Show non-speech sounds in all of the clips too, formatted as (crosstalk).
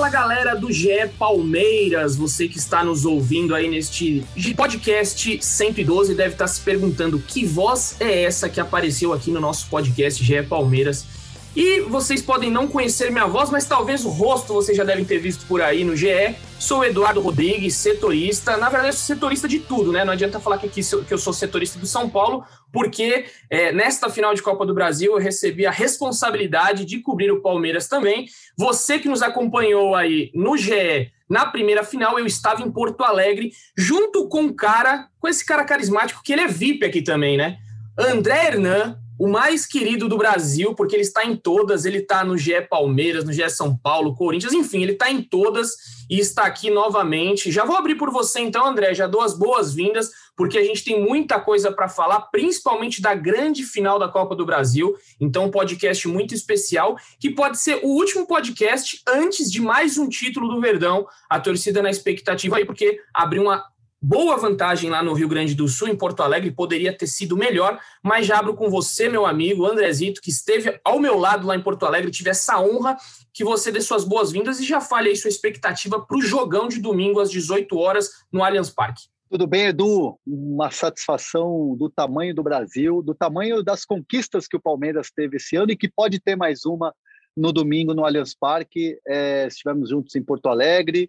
Fala galera do GE Palmeiras, você que está nos ouvindo aí neste podcast 112 deve estar se perguntando que voz é essa que apareceu aqui no nosso podcast GE Palmeiras. E vocês podem não conhecer minha voz, mas talvez o rosto vocês já devem ter visto por aí no GE. Sou Eduardo Rodrigues, setorista. Na verdade, sou setorista de tudo, né? Não adianta falar que, aqui que eu sou setorista do São Paulo, porque é, nesta final de Copa do Brasil eu recebi a responsabilidade de cobrir o Palmeiras também. Você que nos acompanhou aí no GE na primeira final, eu estava em Porto Alegre, junto com um cara, com esse cara carismático, que ele é VIP aqui também, né? André Hernan, o mais querido do Brasil, porque ele está em todas, ele está no GE Palmeiras, no GE São Paulo, Corinthians, enfim, ele está em todas e está aqui novamente. Já vou abrir por você então, André, já dou as boas-vindas, porque a gente tem muita coisa para falar, principalmente da grande final da Copa do Brasil. Então, um podcast muito especial, que pode ser o último podcast antes de mais um título do Verdão. A torcida na expectativa aí, porque abriu uma boa vantagem lá no Rio Grande do Sul, em Porto Alegre, poderia ter sido melhor, mas já abro com você, meu amigo Andrezito, que esteve ao meu lado lá em Porto Alegre, tive essa honra que você dê suas boas-vindas e já fale aí sua expectativa para o jogão de domingo às 18 horas no Allianz Parque. Tudo bem, Edu? Uma satisfação do tamanho do Brasil, do tamanho das conquistas que o Palmeiras teve esse ano e que pode ter mais uma no domingo no Allianz Parque. É, estivemos juntos em Porto Alegre.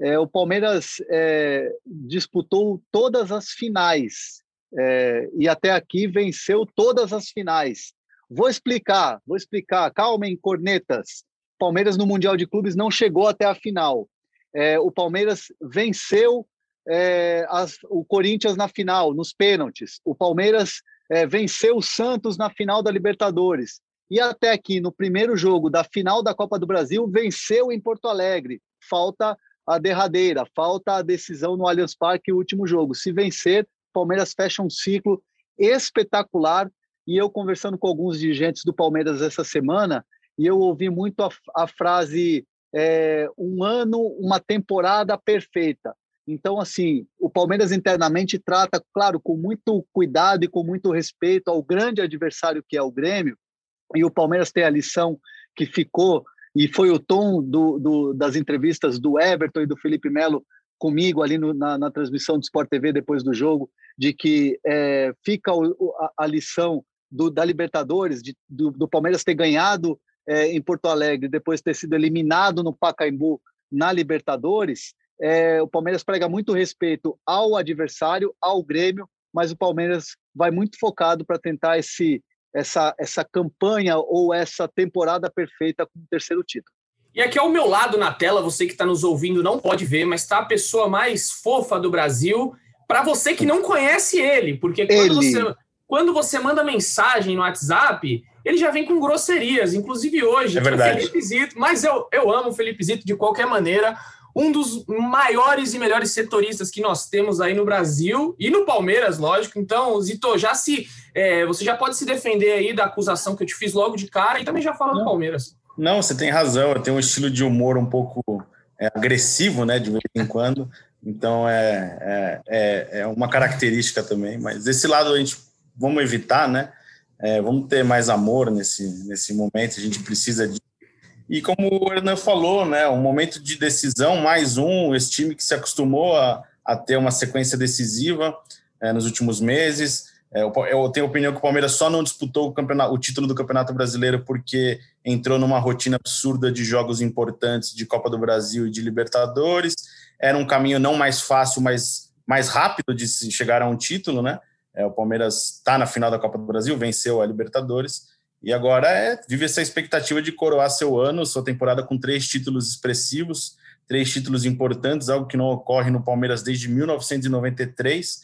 É, o Palmeiras é, disputou todas as finais é, e até aqui venceu todas as finais. Vou explicar, vou explicar. Calmem, cornetas. Palmeiras no Mundial de Clubes não chegou até a final. É, o Palmeiras venceu é, as, o Corinthians na final, nos pênaltis. O Palmeiras é, venceu o Santos na final da Libertadores. E até aqui, no primeiro jogo da final da Copa do Brasil, venceu em Porto Alegre. Falta a derradeira, falta a decisão no Allianz Parque, o último jogo. Se vencer, Palmeiras fecha um ciclo espetacular. E eu conversando com alguns dirigentes do Palmeiras essa semana, e eu ouvi muito a, a frase é, um ano, uma temporada perfeita. Então, assim, o Palmeiras internamente trata, claro, com muito cuidado e com muito respeito ao grande adversário que é o Grêmio, e o Palmeiras tem a lição que ficou, e foi o tom do, do, das entrevistas do Everton e do Felipe Melo comigo ali no, na, na, transmissão do Sport TV depois do jogo, de que é, fica o, a, a, lição do, da Libertadores, de, do, do Palmeiras ter ganhado é, em Porto Alegre, depois ter sido eliminado no Pacaembu na Libertadores, é, o Palmeiras prega muito respeito ao adversário, ao Grêmio, mas o Palmeiras vai muito focado para tentar esse, essa, essa campanha ou essa temporada perfeita com o terceiro título. E aqui ao meu lado na tela, você que está nos ouvindo não pode ver, mas está a pessoa mais fofa do Brasil. Para você que não conhece ele, porque quando, ele. Você, quando você manda mensagem no WhatsApp, ele já vem com grosserias, inclusive hoje. É verdade. Felipe Zito, mas eu, eu amo o Felipe Zito de qualquer maneira. Um dos maiores e melhores setoristas que nós temos aí no Brasil e no Palmeiras, lógico. Então, Zito, já se é, você já pode se defender aí da acusação que eu te fiz logo de cara e também já fala do Palmeiras. Não, você tem razão. Eu tenho um estilo de humor um pouco é, agressivo, né, de vez em quando. Então é, é, é, uma característica também. Mas desse lado a gente vamos evitar, né? É, vamos ter mais amor nesse, nesse momento. A gente precisa de e como o Hernan falou, né, um momento de decisão, mais um, esse time que se acostumou a, a ter uma sequência decisiva é, nos últimos meses. É, eu tenho a opinião que o Palmeiras só não disputou o, o título do Campeonato Brasileiro porque entrou numa rotina absurda de jogos importantes de Copa do Brasil e de Libertadores. Era um caminho não mais fácil, mas mais rápido de se chegar a um título, né? É, o Palmeiras está na final da Copa do Brasil, venceu a Libertadores. E agora é, vive essa expectativa de coroar seu ano, sua temporada com três títulos expressivos, três títulos importantes, algo que não ocorre no Palmeiras desde 1993,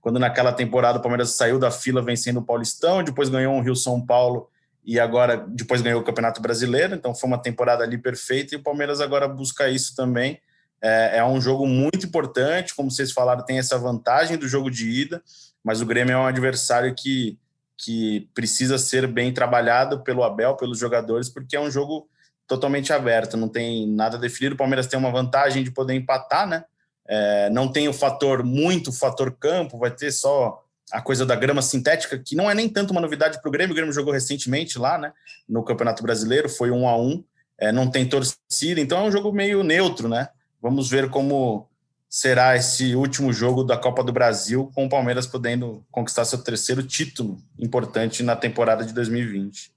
quando naquela temporada o Palmeiras saiu da fila vencendo o Paulistão, depois ganhou um Rio São Paulo e agora depois ganhou o Campeonato Brasileiro, então foi uma temporada ali perfeita e o Palmeiras agora busca isso também. É, é, um jogo muito importante, como vocês falaram, tem essa vantagem do jogo de ida, mas o Grêmio é um adversário que, que precisa ser bem trabalhado pelo Abel, pelos jogadores, porque é um jogo totalmente aberto, não tem nada definido. O Palmeiras tem uma vantagem de poder empatar, né? É, não tem o fator, muito fator campo, vai ter só a coisa da grama sintética, que não é nem tanto uma novidade para o Grêmio. O Grêmio jogou recentemente lá, né? No Campeonato Brasileiro, foi um a um. É, não tem torcida, então é um jogo meio neutro, né? Vamos ver como será esse último jogo da Copa do Brasil, com o Palmeiras podendo conquistar seu terceiro título importante na temporada de 2020.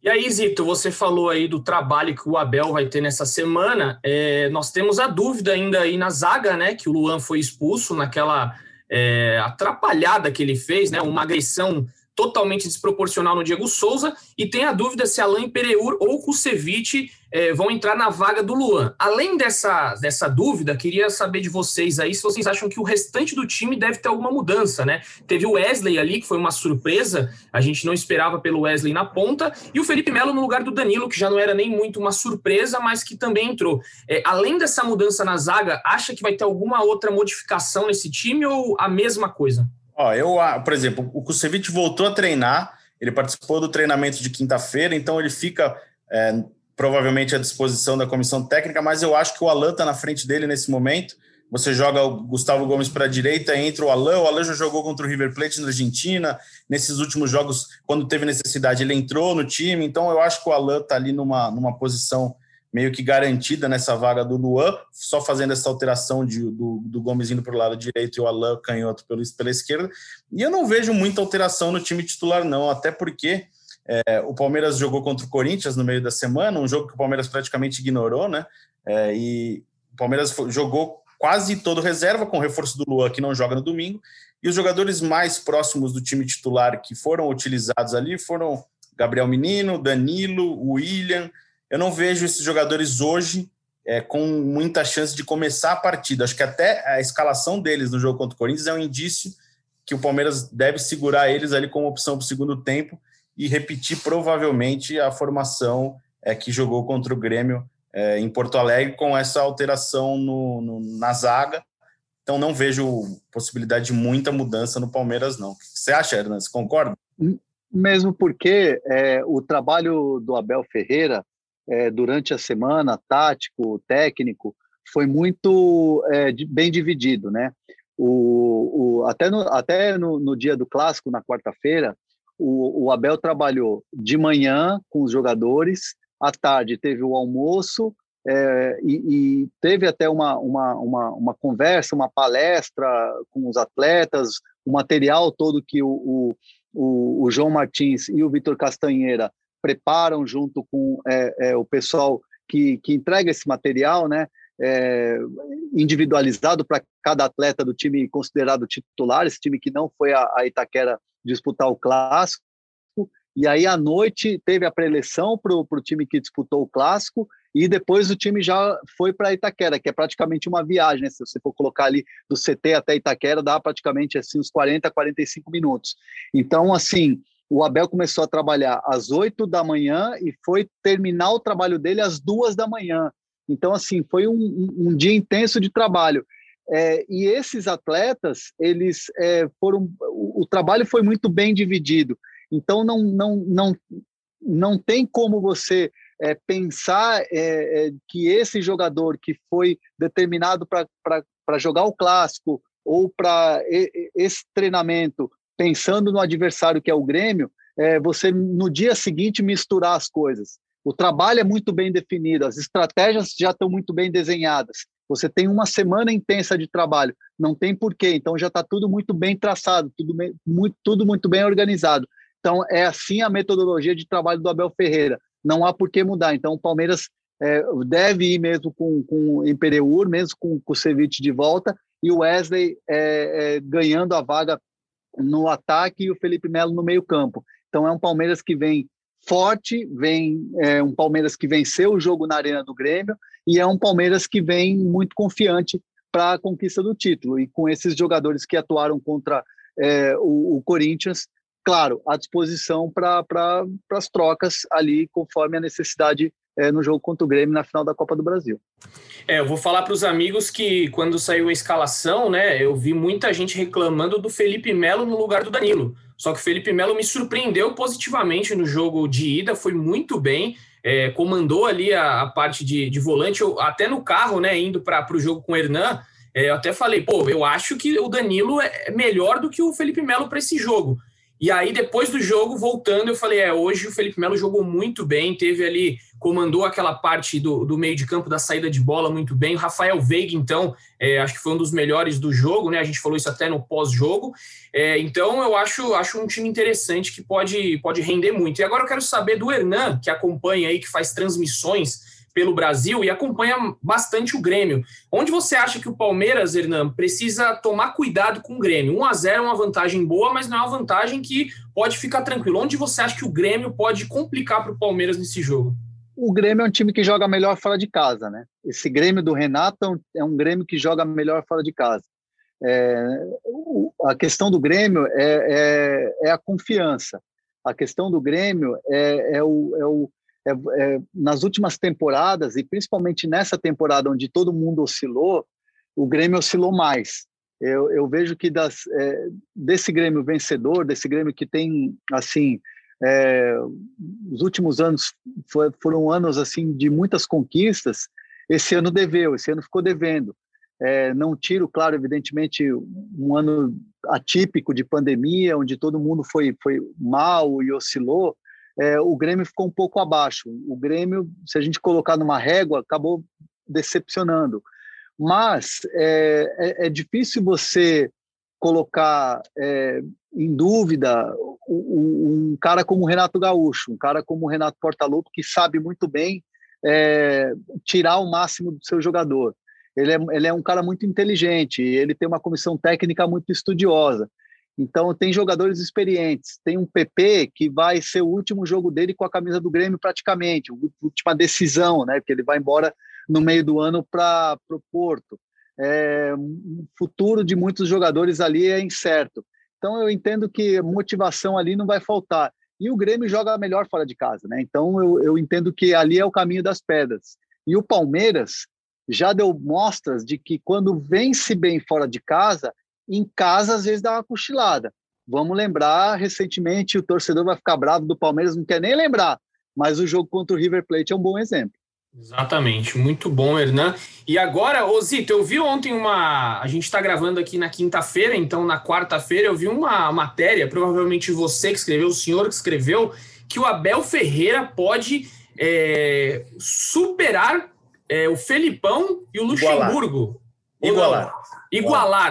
E aí, Zito, você falou aí do trabalho que o Abel vai ter nessa semana. É, nós temos a dúvida ainda aí na zaga, né? Que o Luan foi expulso naquela é, atrapalhada que ele fez, né? Uma agressão totalmente desproporcional no Diego Souza, e tem a dúvida se Alain Pereur ou Kusevich é, vão entrar na vaga do Luan. Além dessa, dessa dúvida, queria saber de vocês aí se vocês acham que o restante do time deve ter alguma mudança, né? Teve o Wesley ali, que foi uma surpresa, a gente não esperava pelo Wesley na ponta, e o Felipe Melo no lugar do Danilo, que já não era nem muito uma surpresa, mas que também entrou. É, além dessa mudança na zaga, acha que vai ter alguma outra modificação nesse time ou a mesma coisa? Ó, eu, por exemplo, o Kusevich voltou a treinar, ele participou do treinamento de quinta-feira, então ele fica é, provavelmente à disposição da comissão técnica, mas eu acho que o Alan está na frente dele nesse momento. Você joga o Gustavo Gomes para a direita, entra o Alan. O Alan já jogou contra o River Plate na Argentina. Nesses últimos jogos, quando teve necessidade, ele entrou no time. Então, eu acho que o Alan está ali numa, numa posição meio que garantida nessa vaga do Luan, só fazendo essa alteração de, do, do Gomes indo para o lado direito e o Alain canhoto pelo, pela esquerda. E eu não vejo muita alteração no time titular, não, até porque é, o Palmeiras jogou contra o Corinthians no meio da semana, um jogo que o Palmeiras praticamente ignorou, né? É, e o Palmeiras jogou quase todo reserva, com o reforço do Luan, que não joga no domingo. E os jogadores mais próximos do time titular que foram utilizados ali foram Gabriel Menino, Danilo, William, eu não vejo esses jogadores hoje é, com muita chance de começar a partida. Acho que até a escalação deles no jogo contra o Corinthians é um indício que o Palmeiras deve segurar eles ali como opção para o segundo tempo e repetir provavelmente a formação é, que jogou contra o Grêmio é, em Porto Alegre com essa alteração no, no, na zaga. Então não vejo possibilidade de muita mudança no Palmeiras, não. O que você acha, Hernan? Você concorda? Mesmo porque é, o trabalho do Abel Ferreira é, durante a semana, tático, técnico, foi muito é, bem dividido, né? O, o, até no, até no, no dia do clássico, na quarta-feira, o, o, Abel trabalhou de manhã com os jogadores, à tarde teve o almoço é, e, e, teve até uma, uma, uma, uma, conversa, uma palestra com os atletas, o material todo que o, o, o João Martins e o Vitor Castanheira preparam junto com é, é, o pessoal que, que entrega esse material, né? É, individualizado para cada atleta do time considerado titular, esse time que não foi a, a Itaquera disputar o clássico. E aí, à noite, teve a preleção para o time que disputou o clássico, e depois o time já foi para Itaquera, que é praticamente uma viagem. Né? Se você for colocar ali do CT até Itaquera, dá praticamente assim, uns 40, 45 minutos. Então, assim, o Abel começou a trabalhar às 8 da manhã e foi terminar o trabalho dele às duas da manhã. Então, assim, foi um, um, um dia intenso de trabalho. É, e esses atletas, eles é, foram. O, o, trabalho foi muito bem dividido. Então, não, não, não, não tem como você é, pensar é, é, que esse jogador que foi determinado para jogar o clássico ou para esse treinamento pensando no adversário que é o Grêmio, é, você no dia seguinte misturar as coisas. O trabalho é muito bem definido, as estratégias já estão muito bem desenhadas. Você tem uma semana intensa de trabalho, não tem porquê, então já está tudo muito bem traçado, tudo, muito, tudo muito bem organizado. Então é assim a metodologia de trabalho do Abel Ferreira, não há por que mudar. Então o Palmeiras é, deve ir mesmo com, com o Impereur, mesmo com, com o Ceviche de volta, e o Wesley é, é, ganhando a vaga no ataque e o Felipe Melo no meio campo. Então é um Palmeiras que vem forte, vem é, um Palmeiras que venceu o jogo na arena do Grêmio e é um Palmeiras que vem muito confiante para a conquista do título. E com esses jogadores que atuaram contra é, o, o, Corinthians, claro, à disposição para pra, as trocas ali, conforme a necessidade é, no jogo contra o Grêmio na final da Copa do Brasil. É, eu vou falar para os amigos que quando saiu a escalação, né, eu vi muita gente reclamando do Felipe Melo no lugar do Danilo. Só que o Felipe Melo me surpreendeu positivamente no jogo de ida, foi muito bem, é, comandou ali a, a parte de, de, volante, eu, até no carro, né, indo para o jogo com o Hernan, é, eu até falei, pô, eu acho que o Danilo é melhor do que o Felipe Melo para esse jogo. E aí, depois do jogo, voltando, eu falei: é, hoje o Felipe Melo jogou muito bem, teve ali, comandou aquela parte do, do meio de campo da saída de bola muito bem. O Rafael Veiga, então, é, acho que foi um dos melhores do jogo, né? A gente falou isso até no pós-jogo. É, então, eu acho, acho um time interessante que pode, pode render muito. E agora eu quero saber do Hernan, que acompanha aí, que faz transmissões pelo Brasil e acompanha bastante o Grêmio. Onde você acha que o Palmeiras, Hernan, precisa tomar cuidado com o Grêmio? 1 a 0 é uma vantagem boa, mas não é uma vantagem que pode ficar tranquilo. Onde você acha que o Grêmio pode complicar para o Palmeiras nesse jogo? O Grêmio é um time que joga melhor fora de casa, né? Esse Grêmio do Renato é um Grêmio que joga melhor fora de casa. É, a questão do Grêmio é, é, é, a confiança. A questão do Grêmio é, é o, é o é, é, nas últimas temporadas, e principalmente nessa temporada onde todo mundo oscilou, o Grêmio oscilou mais. Eu, eu vejo que das, é, desse Grêmio vencedor, desse Grêmio que tem, assim, é, os últimos anos foi, foram anos, assim, de muitas conquistas, esse ano deveu, esse ano ficou devendo. É, não tiro, claro, evidentemente, um ano atípico de pandemia, onde todo mundo foi, foi mal e oscilou, é, o Grêmio ficou um pouco abaixo. O Grêmio, se a gente colocar numa régua, acabou decepcionando. Mas é, é, é difícil você colocar é, em dúvida um, um, cara como o Renato Gaúcho, um cara como o Renato Portaluppi, que sabe muito bem é, tirar o máximo do seu jogador. Ele é, ele é um cara muito inteligente, ele tem uma comissão técnica muito estudiosa. Então, tem jogadores experientes. Tem um PP que vai ser o último jogo dele com a camisa do Grêmio, praticamente, última decisão, né? Porque ele vai embora no meio do ano para o Porto. É, o futuro de muitos jogadores ali é incerto. Então, eu entendo que motivação ali não vai faltar. E o Grêmio joga melhor fora de casa, né? Então, eu, eu entendo que ali é o caminho das pedras. E o Palmeiras já deu mostras de que quando vence bem fora de casa, em casa às vezes dá uma cochilada. Vamos lembrar, recentemente o torcedor vai ficar bravo do Palmeiras, não quer nem lembrar, mas o jogo contra o River Plate é um bom exemplo. Exatamente, muito bom, Hernan. E agora, Osito, eu vi ontem uma. A gente está gravando aqui na quinta-feira, então na quarta-feira eu vi uma matéria, provavelmente você que escreveu, o senhor que escreveu, que o Abel Ferreira pode é, superar é, o Felipão e o Luxemburgo. Igualar. Igualar,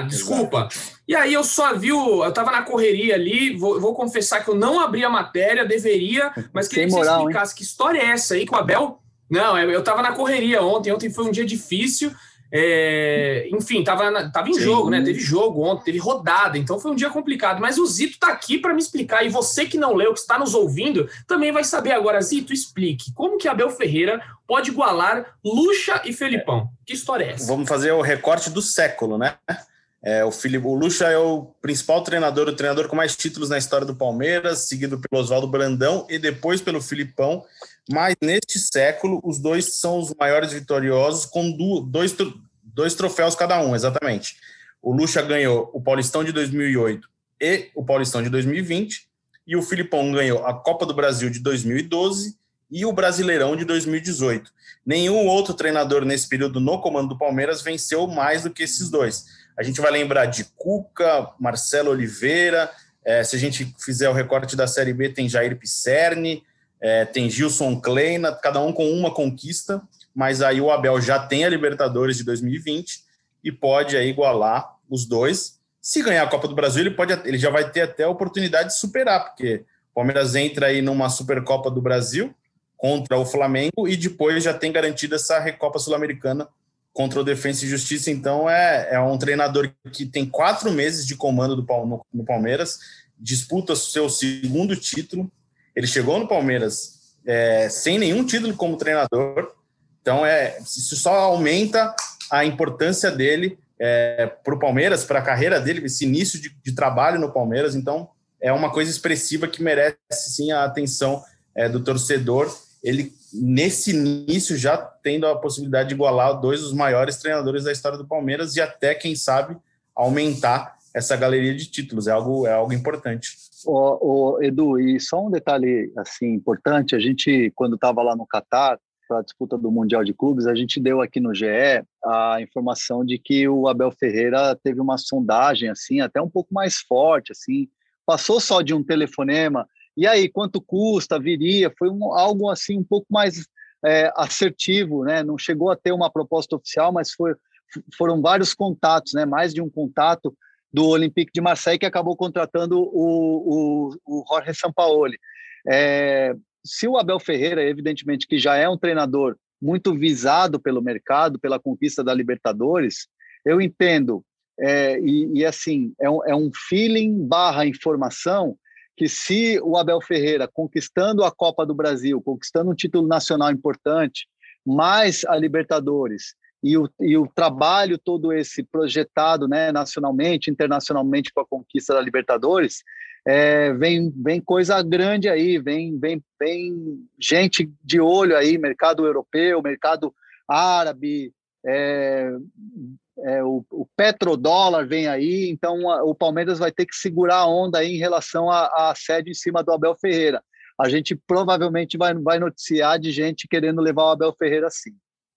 desculpa. E aí eu só vi o. Eu tava na correria ali, vou, vou confessar que eu não abri a matéria, deveria, mas queria que você explicasse hein? que história é essa aí com o Abel. Não, eu tava na correria ontem, ontem foi um dia difícil. É, enfim, tava, tava em Sim. jogo, né? Teve jogo ontem, teve rodada, então foi um dia complicado. Mas o Zito tá aqui para me explicar. E você que não leu, que está nos ouvindo, também vai saber agora. Zito, explique como que Abel Ferreira pode igualar Lucha e Felipão. Que história é essa? Vamos fazer o recorte do século, né? É, o, Filipe, o Lucha é o principal treinador, o treinador com mais títulos na história do Palmeiras, seguido pelo Oswaldo Brandão e depois pelo Filipão. Mas neste século, os dois são os maiores vitoriosos, com dois, dois troféus cada um, exatamente. O Lucha ganhou o Paulistão de 2008 e o Paulistão de 2020, e o Filipão ganhou a Copa do Brasil de 2012 e o Brasileirão de 2018. Nenhum outro treinador nesse período no comando do Palmeiras venceu mais do que esses dois. A gente vai lembrar de Cuca, Marcelo Oliveira. É, se a gente fizer o recorte da Série B, tem Jair Pisserni, é, tem Gilson Kleina, cada um com uma conquista, mas aí o Abel já tem a Libertadores de 2020 e pode aí igualar os dois. Se ganhar a Copa do Brasil, ele, pode, ele já vai ter até a oportunidade de superar, porque o Palmeiras entra aí numa Supercopa do Brasil contra o Flamengo e depois já tem garantida essa Recopa Sul-Americana contra o Defensa e Justiça. Então, é, é um treinador que tem quatro meses de comando do, no, no Palmeiras, disputa seu segundo título. Ele chegou no Palmeiras é, sem nenhum título como treinador. Então, é, isso só aumenta a importância dele é, para o Palmeiras, para a carreira dele, esse início de, de, trabalho no Palmeiras. Então, é uma coisa expressiva que merece sim a atenção é, do torcedor. Ele, nesse início, já tendo a possibilidade de igualar dois dos maiores treinadores da história do Palmeiras e até, quem sabe, aumentar essa galeria de títulos. É algo, é algo importante. O, Edu, e só um detalhe assim importante: a gente, quando estava lá no Catar, para a disputa do Mundial de Clubes, a gente deu aqui no GE a informação de que o Abel Ferreira teve uma sondagem assim, até um pouco mais forte, assim, passou só de um telefonema. E aí, quanto custa? Viria? Foi um, algo assim um pouco mais é, assertivo, né? Não chegou a ter uma proposta oficial, mas foi, foram vários contatos, né? Mais de um contato do Olympique de Marseille que acabou contratando o, o, o Jorge Sampaoli. É, se o Abel Ferreira, evidentemente, que já é um treinador muito visado pelo mercado, pela conquista da Libertadores, eu entendo, é, e, e, assim, é um, é um feeling barra informação que se o Abel Ferreira, conquistando a Copa do Brasil, conquistando um título nacional importante, mais a Libertadores, e o, e o trabalho todo esse projetado né, nacionalmente, internacionalmente com a conquista da Libertadores, é, vem, vem coisa grande aí, vem, vem, vem gente de olho aí, mercado europeu, mercado árabe, é, é, o, o, petrodólar vem aí, então a, o Palmeiras vai ter que segurar a onda aí em relação à sede em cima do Abel Ferreira. A gente provavelmente vai, vai noticiar de gente querendo levar o Abel Ferreira sim.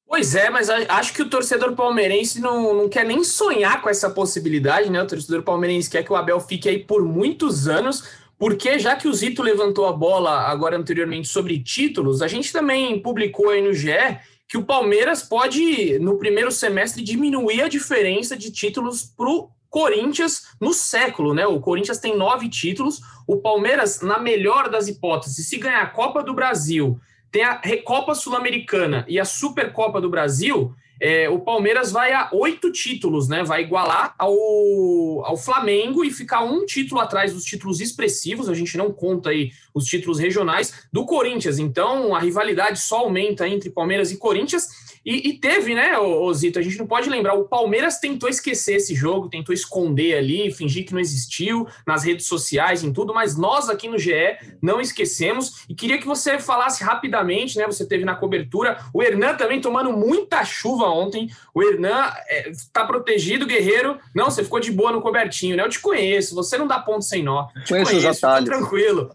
Pois é, mas acho que o torcedor palmeirense não, não quer nem sonhar com essa possibilidade, né? O torcedor palmeirense quer que o Abel fique aí por muitos anos, porque já que o Zito levantou a bola agora anteriormente sobre títulos, a gente também publicou aí no GE que o Palmeiras pode, no primeiro semestre, diminuir a diferença de títulos para o Corinthians no século, né? O Corinthians tem nove títulos, o Palmeiras, na melhor das hipóteses, se ganhar a Copa do Brasil tem a Recopa Sul-Americana e a Supercopa do Brasil. É, o Palmeiras vai a oito títulos, né? Vai igualar ao, ao Flamengo e ficar um título atrás dos títulos expressivos. A gente não conta aí os títulos regionais do Corinthians. Então a rivalidade só aumenta entre Palmeiras e Corinthians. E, e, teve, né, ô, Zito? A gente não pode lembrar. O Palmeiras tentou esquecer esse jogo, tentou esconder ali, fingir que não existiu nas redes sociais, em tudo, mas nós aqui no GE não esquecemos. E queria que você falasse rapidamente, né? Você teve na cobertura. O Hernan também tomando muita chuva ontem. O Hernan é, tá protegido, guerreiro. Não, você ficou de boa no cobertinho, né? Eu te conheço, você não dá ponto sem nó. Te conheço, conheço os atalhos. tranquilo.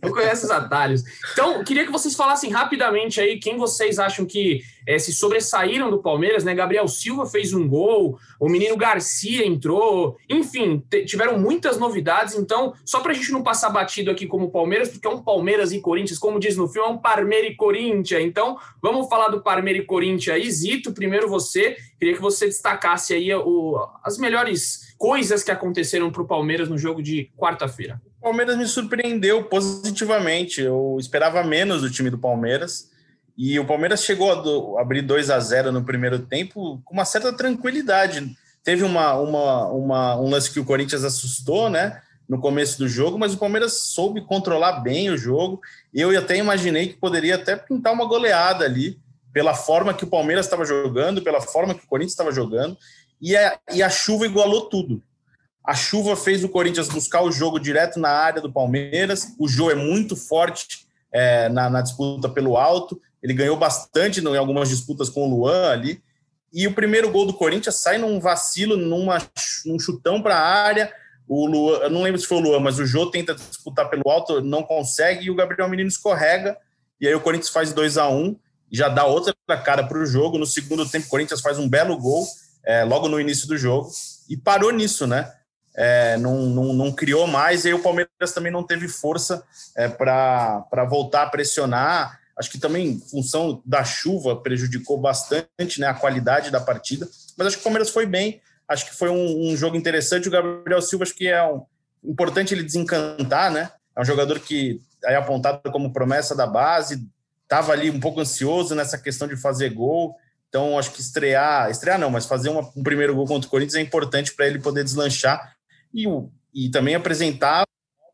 Eu conheço os atalhos. Então, queria que vocês falassem rapidamente aí quem vocês acham que é, se sobressaíram do Palmeiras, né? Gabriel Silva fez um gol, o menino Garcia entrou, enfim, tiveram muitas novidades. Então, só para a gente não passar batido aqui como Palmeiras, porque é um Palmeiras e Corinthians, como diz no filme, é um Parmeira e Corinthians. Então, vamos falar do Parmeira e Corinthians aí. Zito, primeiro você, queria que você destacasse aí o, as melhores coisas que aconteceram para o Palmeiras no jogo de quarta-feira. Palmeiras me surpreendeu positivamente. Eu esperava menos do time do Palmeiras. E o Palmeiras chegou a do, abrir 2 a 0 no primeiro tempo com uma certa tranquilidade. Teve uma, uma, uma, um lance que o Corinthians assustou, né? No começo do jogo, mas o Palmeiras soube controlar bem o jogo. Eu até imaginei que poderia até pintar uma goleada ali, pela forma que o Palmeiras estava jogando, pela forma que o Corinthians estava jogando. E a, e a chuva igualou tudo. A chuva fez o Corinthians buscar o jogo direto na área do Palmeiras. O Jô é muito forte é, na, na, disputa pelo alto. Ele ganhou bastante em algumas disputas com o Luan ali. E o primeiro gol do Corinthians sai num vacilo, numa, num chutão para a área. O Luan, eu não lembro se foi o Luan, mas o Jô tenta disputar pelo alto, não consegue, e o Gabriel Menino escorrega. E aí o Corinthians faz 2 a 1 um, já dá outra cara para o jogo. No segundo tempo, o Corinthians faz um belo gol, é, logo no início do jogo, e parou nisso, né? É, não, não, não, criou mais, e aí o Palmeiras também não teve força é, para voltar a pressionar. Acho que também, função da chuva, prejudicou bastante né, a qualidade da partida, mas acho que o Palmeiras foi bem, acho que foi um, um jogo interessante. O Gabriel Silva, acho que é um, importante ele desencantar, né? É um jogador que é apontado como promessa da base, estava ali um pouco ansioso nessa questão de fazer gol. Então, acho que estrear, estrear não, mas fazer uma, um primeiro gol contra o Corinthians é importante para ele poder deslanchar e, e também apresentar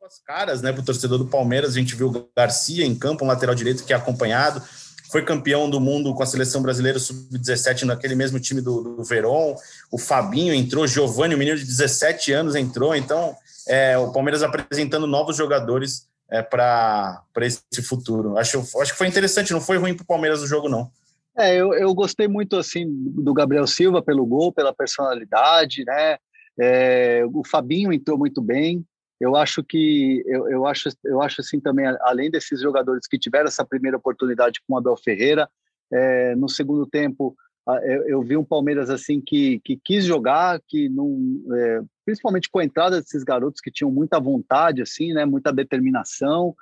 novas caras né, para o torcedor do Palmeiras. A gente viu o Garcia em campo, um lateral direito que é acompanhado. foi campeão do mundo com a seleção brasileira sub-17 naquele mesmo time do, do Verón. O Fabinho entrou, Giovanni, o menino de 17 anos, entrou. Então, é, o Palmeiras apresentando novos jogadores é, para esse futuro. Acho, acho que foi interessante, não foi ruim para o Palmeiras o jogo, não. É, eu, eu gostei muito assim do Gabriel Silva pelo gol, pela personalidade, né? É, o Fabinho entrou muito bem. Eu acho que eu, eu acho eu acho assim também além desses jogadores que tiveram essa primeira oportunidade com o Abel Ferreira, é, no segundo tempo eu, eu, vi um Palmeiras assim que, que quis jogar, que não, é, principalmente com a entrada desses garotos que tinham muita vontade, assim, né, muita determinação.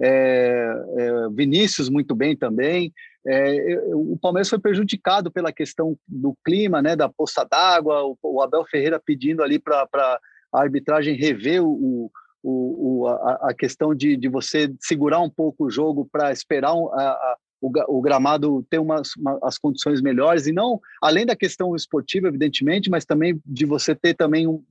É, é, Vinícius muito bem também. É, o Palmeiras foi prejudicado pela questão do clima, né, da poça d'água, o, o, Abel Ferreira pedindo ali para a arbitragem rever o, o, a, a, questão de, de você segurar um pouco o jogo para esperar um, a, o, o, gramado ter umas, uma, as condições melhores, e não, além da questão esportiva, evidentemente, mas também de você ter também um,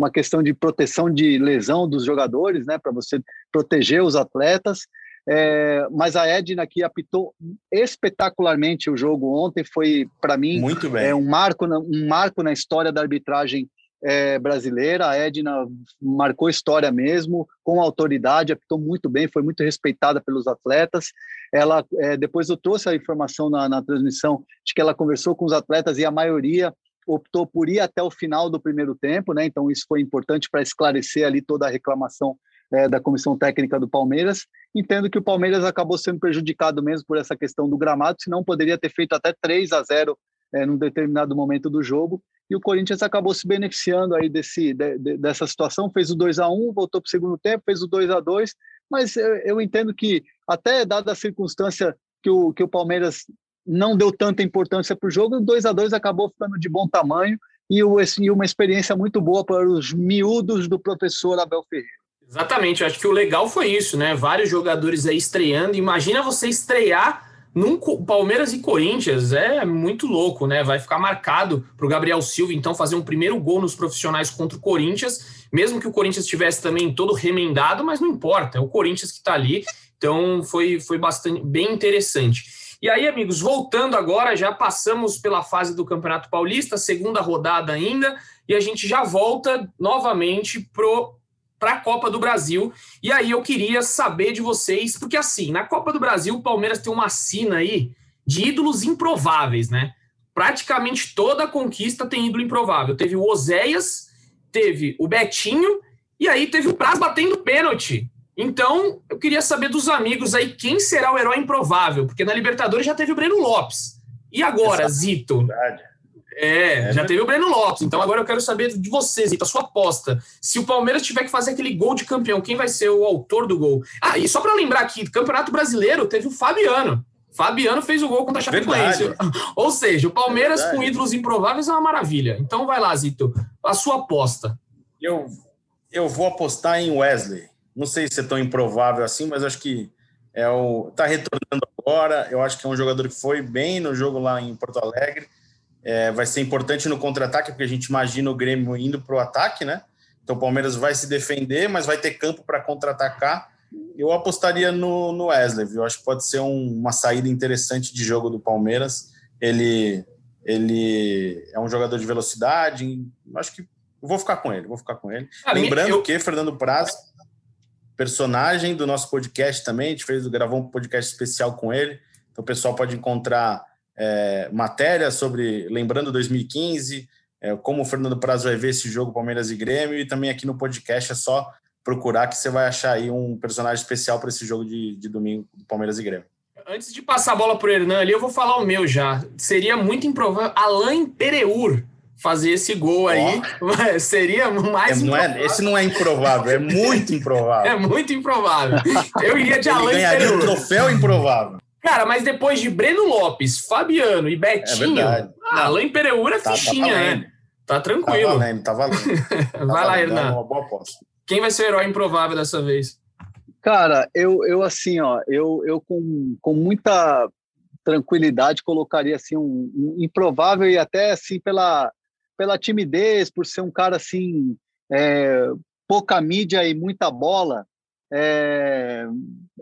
uma questão de proteção de lesão dos jogadores, né, para você proteger os atletas. É, mas a Edna aqui apitou espetacularmente o jogo ontem, foi para mim é um marco, um marco na história da arbitragem é, brasileira. A Edna marcou história mesmo, com autoridade, apitou muito bem, foi muito respeitada pelos atletas. Ela é, depois eu trouxe a informação na, na transmissão de que ela conversou com os atletas e a maioria optou por ir até o final do primeiro tempo, né? Então isso foi importante para esclarecer ali toda a reclamação é, da comissão técnica do Palmeiras. Entendo que o Palmeiras acabou sendo prejudicado mesmo por essa questão do gramado, senão poderia ter feito até 3 a 0 é, num determinado momento do jogo. E o Corinthians acabou se beneficiando aí desse, de, de, dessa situação, fez o 2 a 1 voltou para o segundo tempo, fez o 2 a 2 mas eu, eu entendo que, até dada a circunstância que o, que o Palmeiras não deu tanta importância para o jogo, o 2 a 2 acabou ficando de bom tamanho e, o, e uma experiência muito boa para os miúdos do professor Abel Ferreira. Exatamente, eu acho que o legal foi isso, né? Vários jogadores aí estreando. Imagina você estrear num Palmeiras e Corinthians, é muito louco, né? Vai ficar marcado para o Gabriel Silva, então, fazer um primeiro gol nos profissionais contra o Corinthians, mesmo que o Corinthians estivesse também todo remendado, mas não importa, é o Corinthians que está ali. Então, foi, foi bastante bem interessante. E aí, amigos, voltando agora, já passamos pela fase do Campeonato Paulista, segunda rodada ainda, e a gente já volta novamente pro para a Copa do Brasil. E aí eu queria saber de vocês, porque assim, na Copa do Brasil, o Palmeiras tem uma sina aí de ídolos improváveis, né? Praticamente toda conquista tem ídolo improvável. Teve o Oséias, teve o Betinho, e aí teve o Praz batendo pênalti. Então, eu queria saber dos amigos aí quem será o herói improvável, porque na Libertadores já teve o Breno Lopes. E agora, Essa Zito? Verdade. É, é, já teve o Breno Lopes. Então agora eu quero saber de vocês, a sua aposta. Se o Palmeiras tiver que fazer aquele gol de campeão, quem vai ser o autor do gol? Ah, e só para lembrar aqui, Campeonato Brasileiro teve o Fabiano. Fabiano fez o gol contra a Chapecoense. (laughs) Ou seja, o Palmeiras Verdade. com ídolos improváveis é uma maravilha. Então vai lá, Zito, a sua aposta. Eu, eu vou apostar em Wesley. Não sei se é tão improvável assim, mas acho que é o tá retornando agora. Eu acho que é um jogador que foi bem no jogo lá em Porto Alegre é, vai ser importante no contra-ataque, porque a gente imagina o Grêmio indo para o ataque, né? Então o Palmeiras vai se defender, mas vai ter campo para contra-atacar. Eu apostaria no, no Wesley, viu? Acho que pode ser um, uma saída interessante de jogo do Palmeiras. Ele, ele é um jogador de velocidade, acho que vou ficar com ele, vou ficar com ele. Ah, Lembrando eu... que Fernando Praz, personagem do nosso podcast também, a gente fez, gravou um podcast especial com ele, então o pessoal pode encontrar é, matéria sobre lembrando 2015, é, como o Fernando Prazo vai ver esse jogo Palmeiras e Grêmio, e também aqui no podcast é só procurar que você vai achar aí um personagem especial para esse jogo de, de domingo do Palmeiras e Grêmio. Antes de passar a bola para o Hernan ali, eu vou falar o meu já. Seria muito improvável. Alain Pereur fazer esse gol aí. Oh. (laughs) Seria mais é, não é, Esse não é improvável, é muito improvável. (laughs) é muito improvável. Eu iria de Ele Alain ganharia Pereur. troféu improvável. Cara, mas depois de Breno Lopes, Fabiano e Betinho, é ah, Alain Pereira é tá, tá fichinha, tá né? Tá tranquilo. Tá valendo, tá valendo. (laughs) Tá vai lá, Hernan. Quem vai ser o herói improvável dessa vez? Cara, eu, eu assim, ó, eu, eu com, com muita tranquilidade colocaria assim um, um improvável e até assim pela, pela timidez, por ser um cara assim é, pouca mídia e muita bola, é,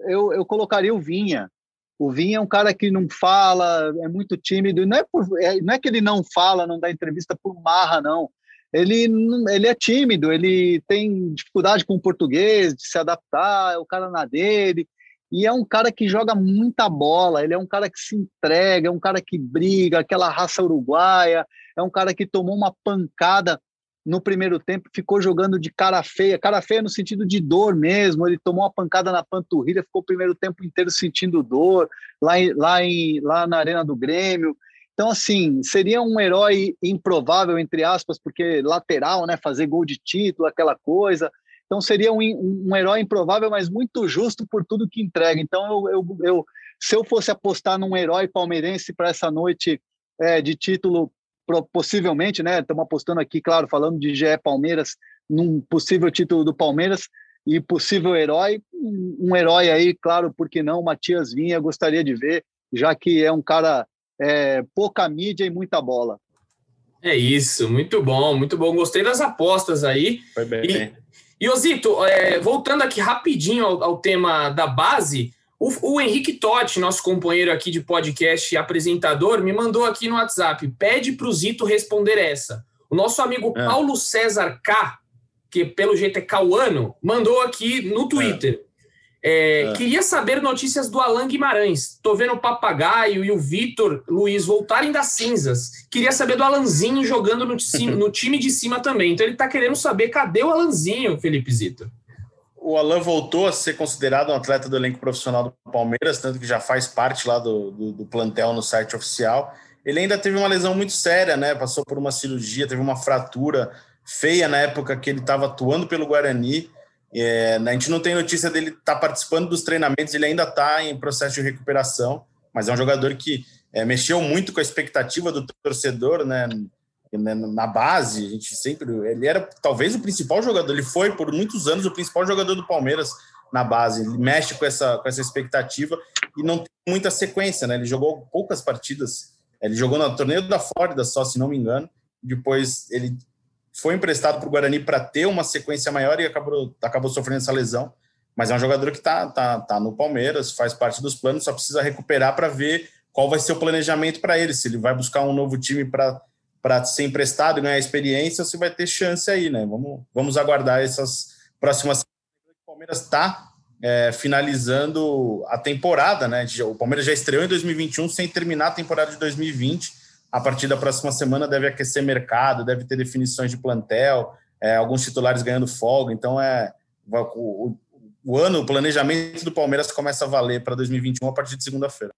eu, eu colocaria o Vinha O Vinha é um cara que não fala, é muito tímido. Não é, por, é, não é que ele não fala, não dá entrevista por marra, não. Ele, ele é tímido, ele tem dificuldade com o português, de se adaptar, é o cara na dele. E é um cara que joga muita bola, ele é um cara que se entrega, é um cara que briga, aquela raça uruguaia, é um cara que tomou uma pancada no primeiro tempo, ficou jogando de cara feia, cara feia no sentido de dor mesmo, ele tomou uma pancada na panturrilha, ficou o primeiro tempo inteiro sentindo dor, lá, em, lá, em, lá na Arena do Grêmio. Então, assim, seria um herói improvável, entre aspas, porque lateral, né, fazer gol de título, aquela coisa, então seria um, um, herói improvável, mas muito justo por tudo que entrega. Então eu, eu, eu se eu fosse apostar num herói palmeirense para essa noite é, de título, possivelmente, né? Estamos apostando aqui, claro, falando de GE Palmeiras, num possível título do Palmeiras e possível herói, um, um herói aí, claro, porque não, Matias Vinha, gostaria de ver, já que é um cara é, pouca mídia e muita bola. É isso, muito bom, muito bom. Gostei das apostas aí. Foi bem. E, e Osito, é, voltando aqui rapidinho ao, ao tema da base, o, o, Henrique Totti, nosso companheiro aqui de podcast e apresentador, me mandou aqui no WhatsApp: pede para o Zito responder essa. O nosso amigo é. Paulo César K, que pelo jeito é cauano, mandou aqui no Twitter. É, é. Queria saber notícias do Alan Guimarães. Tô vendo o Papagaio e o Vitor Luiz voltarem das cinzas. Queria saber do Alanzinho jogando no, (laughs) no time de cima também. Então ele tá querendo saber cadê o Alanzinho, Felipe Zito. O Alan voltou a ser considerado um atleta do elenco profissional do Palmeiras, tanto que já faz parte lá do, do, do plantel no site oficial. Ele ainda teve uma lesão muito séria, né? Passou por uma cirurgia, teve uma fratura feia na época que ele estava atuando pelo Guarani é, a gente não tem notícia dele estar tá participando dos treinamentos, ele ainda está em processo de recuperação, mas é um jogador que é, mexeu muito com a expectativa do torcedor, né? Na base, a gente sempre. Ele era talvez o principal jogador, ele foi por muitos anos o principal jogador do Palmeiras na base. Ele mexe com essa, com essa expectativa e não tem muita sequência, né? Ele jogou poucas partidas. Ele jogou no torneio da Flórida só, se não me engano. Depois ele foi emprestado para o Guarani para ter uma sequência maior e acabou, acabou sofrendo essa lesão. Mas é um jogador que está tá, tá no Palmeiras, faz parte dos planos, só precisa recuperar para ver qual vai ser o planejamento para ele. Se ele vai buscar um novo time para ser emprestado ganhar experiência, se vai ter chance aí, né? Vamos, vamos aguardar essas próximas. O Palmeiras está é, finalizando a temporada, né? O Palmeiras já estreou em 2021 sem terminar a temporada de 2020 a partir da próxima semana deve aquecer mercado, deve ter definições de plantel, é, alguns titulares ganhando folga. Então, é o, o, o, ano, o planejamento do Palmeiras começa a valer para 2021 a partir de segunda-feira.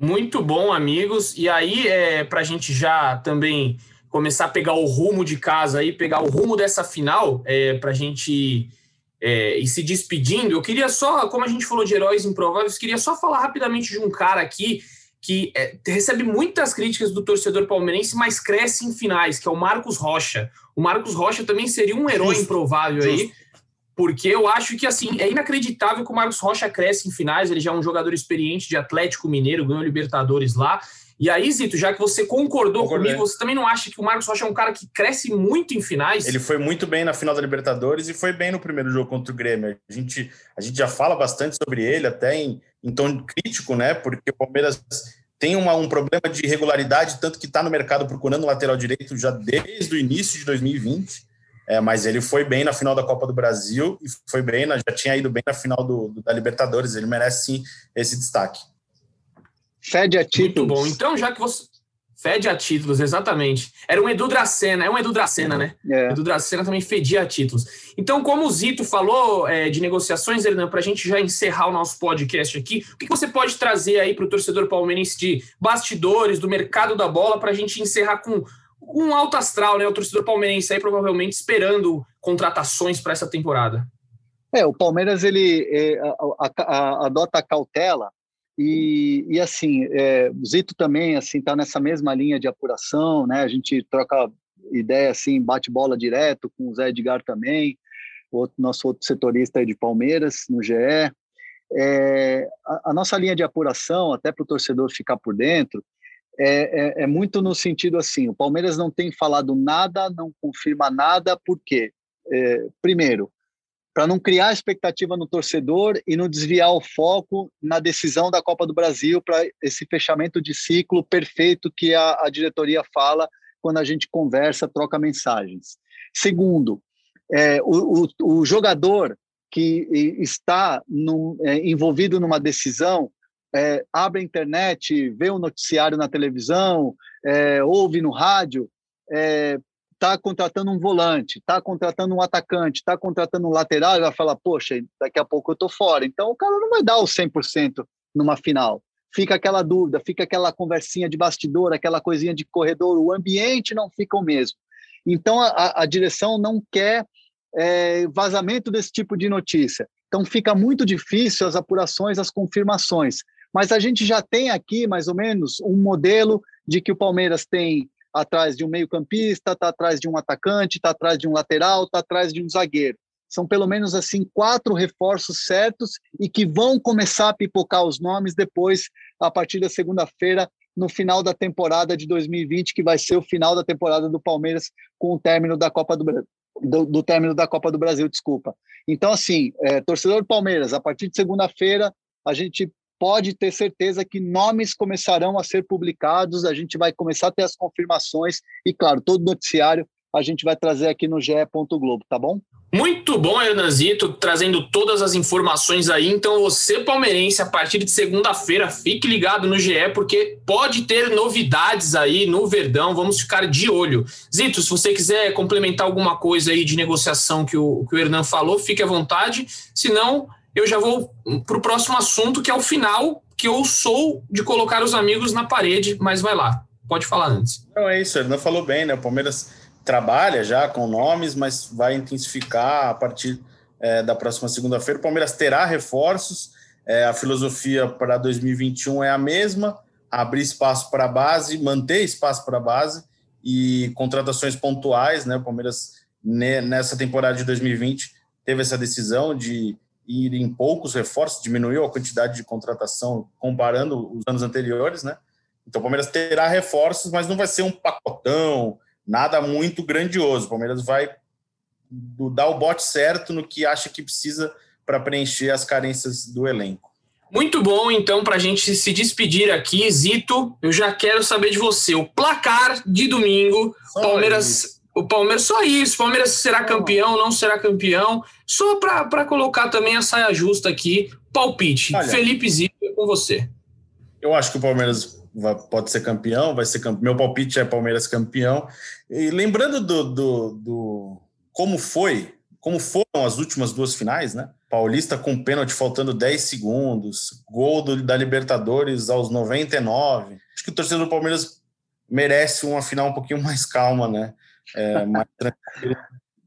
Muito bom, amigos. E aí, é, para a gente já também começar a pegar o rumo de casa aí, pegar o rumo dessa final, é, para a gente é, ir se despedindo, eu queria só, como a gente falou de heróis improváveis, queria só falar rapidamente de um cara aqui que é, recebe muitas críticas do torcedor palmeirense, mas cresce em finais, que é o Marcos Rocha. O Marcos Rocha também seria um herói Justo. improvável Justo. aí, porque eu acho que assim é inacreditável que o Marcos Rocha cresce em finais. Ele já é um jogador experiente de Atlético Mineiro, ganhou Libertadores lá. E aí, Zito, já que você concordou Concordei. comigo, você também não acha que o Marcos Rocha é um cara que cresce muito em finais? Ele foi muito bem na final da Libertadores e foi bem no primeiro jogo contra o Grêmio. A gente, a gente já fala bastante sobre ele, até em, em tom crítico, né? Porque o Palmeiras tem uma, um problema de irregularidade, tanto que está no mercado procurando lateral direito já desde o início de 2020. É, mas ele foi bem na final da Copa do Brasil e foi bem, já tinha ido bem na final do, do da Libertadores. Ele merece sim esse destaque. Fede a títulos. Muito bom. Então, já que você. Fede a títulos, exatamente. Era um Edu Dracena, é um Edu Dracena, né? É. Edu Dracena também fedia a títulos. Então, como o Zito falou é, de negociações, Hernan, para a gente já encerrar o nosso podcast aqui, o que você pode trazer aí para o torcedor palmeirense de bastidores, do mercado da bola, para a gente encerrar com um alto astral, né? O torcedor palmeirense aí provavelmente esperando contratações para essa temporada. É, o Palmeiras ele é, a, a, adota a cautela e, e assim, é, o Zito também assim está nessa mesma linha de apuração, né? A gente troca ideia assim, bate bola direto com o Zé Edgar também, o nosso outro setorista de Palmeiras no GE. É, a, a, nossa linha de apuração, até para o torcedor ficar por dentro, é, é, é, muito no sentido assim: o Palmeiras não tem falado nada, não confirma nada, por quê? É, primeiro, para não criar expectativa no torcedor e não desviar o foco na decisão da Copa do Brasil para esse fechamento de ciclo perfeito que a, a, diretoria fala quando a gente conversa, troca mensagens. Segundo, é, o, o, o, jogador que está no, é, envolvido numa decisão é, abre a internet, vê um noticiário na televisão, é, ouve no rádio, é, está contratando um volante, está contratando um atacante, está contratando um lateral, e vai falar, poxa, daqui a pouco eu estou fora. Então o cara não vai dar o 100% numa final. Fica aquela dúvida, fica aquela conversinha de bastidor, aquela coisinha de corredor, o ambiente não fica o mesmo. Então a, a direção não quer é, vazamento desse tipo de notícia. Então fica muito difícil as apurações, as confirmações. Mas a gente já tem aqui, mais ou menos, um modelo de que o Palmeiras tem atrás de um meio-campista, está atrás de um atacante, está atrás de um lateral, está atrás de um zagueiro. São pelo menos assim quatro reforços certos e que vão começar a pipocar os nomes depois, a partir da segunda-feira, no final da temporada de 2020, que vai ser o final da temporada do Palmeiras com o término da Copa do Brasil. Do, do término da Copa do Brasil, desculpa. Então, assim, é, torcedor do Palmeiras, a partir de segunda-feira, a gente pode ter certeza que nomes começarão a ser publicados, a gente vai começar a ter as confirmações e, claro, todo noticiário a gente vai trazer aqui no GE. Globo, tá bom? Muito bom, Hernanzito, trazendo todas as informações aí. Então, você, palmeirense, a partir de segunda-feira, fique ligado no GE, porque pode ter novidades aí no Verdão. Vamos ficar de olho. Zito, se você quiser complementar alguma coisa aí de negociação que o, que o Hernan falou, fique à vontade. Se não, eu já vou para o próximo assunto, que é o final, que eu sou de colocar os amigos na parede, mas vai lá, pode falar antes. Não, é isso, ele não falou bem, né? O Palmeiras trabalha já com nomes, mas vai intensificar a partir é, da próxima segunda-feira. O Palmeiras terá reforços, é, a filosofia para 2021 é a mesma, abrir espaço para a base, manter espaço para a base e contratações pontuais, né? O Palmeiras, nessa temporada de 2020, teve essa decisão de ir em poucos reforços, diminuiu a quantidade de contratação comparando os anos anteriores, né? Então o Palmeiras terá reforços, mas não vai ser um pacotão, nada muito grandioso. O Palmeiras vai dar o bote certo no que acha que precisa para preencher as carências do elenco. Muito bom, então, para a gente se despedir aqui, Zito, eu já quero saber de você. O placar de domingo, Só Palmeiras. Isso o Palmeiras, só isso. O Palmeiras será campeão, não será campeão. Só para colocar também a saia justa aqui. Palpite. Olha, Felipe Zito é com você. Eu acho que o Palmeiras vai, pode ser campeão, vai ser campeão. Meu palpite é Palmeiras campeão. E lembrando do, do, do como foi, como foram as últimas duas finais, né? Paulista com pênalti faltando 10 segundos, gol do, da Libertadores aos 99. Acho que o torcedor do Palmeiras merece uma final um pouquinho mais calma, né? É, mais tranquilo.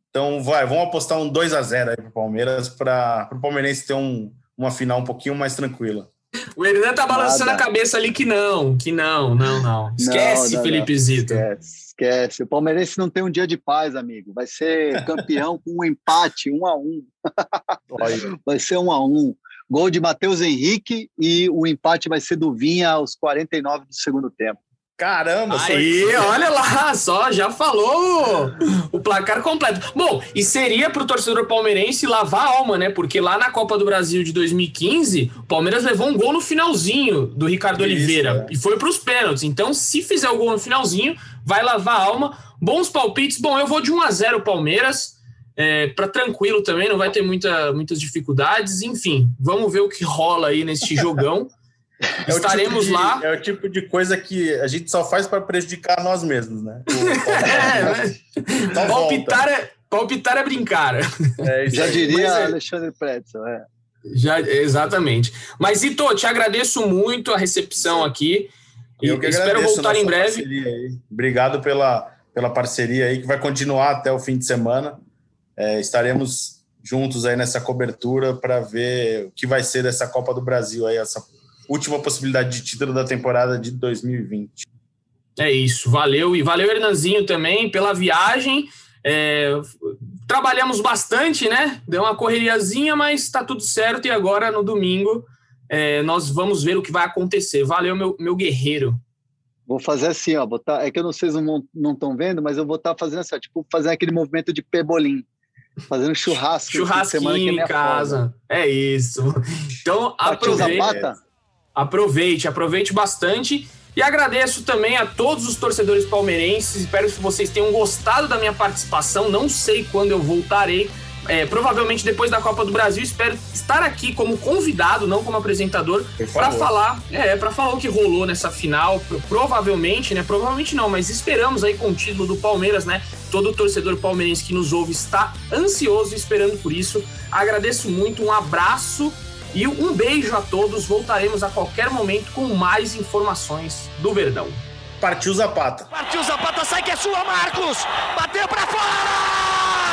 Então, vai, vamos apostar um 2 a 0 aí para o Palmeiras, para o Palmeirense ter um, uma final um pouquinho mais tranquila. O Hernan tá balançando Nada. a cabeça ali que não, que não, não, não. Esquece, não, não, Felipe Zito. Esquece, esquece. O palmeirense não tem um dia de paz, amigo. Vai ser campeão com um empate, um a um. (laughs) vai ser um a um. Gol de Matheus Henrique e o empate vai ser do Vinha aos 49 do segundo tempo. Caramba! Aí, olha lá, só já falou o placar completo. Bom, e seria para o torcedor palmeirense lavar a alma, né? Porque lá na Copa do Brasil de 2015, o Palmeiras levou um gol no finalzinho do Ricardo Isso, Oliveira é. e foi para os pênaltis. Então, se fizer o gol no finalzinho, vai lavar a alma. Bons palpites. Bom, eu vou de 1 a 0 Palmeiras. É, para tranquilo também, não vai ter muita, muitas dificuldades. Enfim, vamos ver o que rola aí nesse jogão. É Estaremos tipo de, lá. É o tipo de coisa que a gente só faz para prejudicar nós mesmos, né? (laughs) é, (laughs) palpitar, é, palpitar é brincar. É, Já diria é, Alexandre Pretzel, é. Já, exatamente. Mas, Ito, te agradeço muito a recepção aqui. Eu e espero voltar em breve. Obrigado pela, pela parceria aí, que vai continuar até o fim de semana. É, estaremos juntos aí nessa cobertura para ver o que vai ser dessa Copa do Brasil aí, essa última possibilidade de título da temporada de 2020. É isso, valeu. E valeu, Hernanzinho, também, pela viagem. É, trabalhamos bastante, né? Deu uma correriazinha, mas está tudo certo. E agora, no domingo, é, nós vamos ver o que vai acontecer. Valeu, meu, meu guerreiro. Vou fazer assim, ó. Botar, é que eu não sei se não estão vendo, mas eu vou estar tá fazendo assim, ó, tipo, fazer aquele movimento de pebolim. Fazendo churrasco. Churrasquinho em é casa. É isso. (laughs) Então, aproveite, aproveite, aproveite bastante. E agradeço também a todos os torcedores palmeirenses. Espero que vocês tenham gostado da minha participação. Não sei quando eu voltarei. É, provavelmente depois da Copa do Brasil, espero estar aqui como convidado, não como apresentador, para falar, é, para falar o que rolou nessa final. Provavelmente, né? Provavelmente não, mas esperamos aí com o título do Palmeiras, né? Todo torcedor palmeirense que nos ouve está ansioso esperando por isso. Agradeço muito, um abraço e um beijo a todos. Voltaremos a qualquer momento com mais informações do Verdão. Partiu Zapata. Partiu Zapata, sai que é sua, Marcos! Bateu para fora!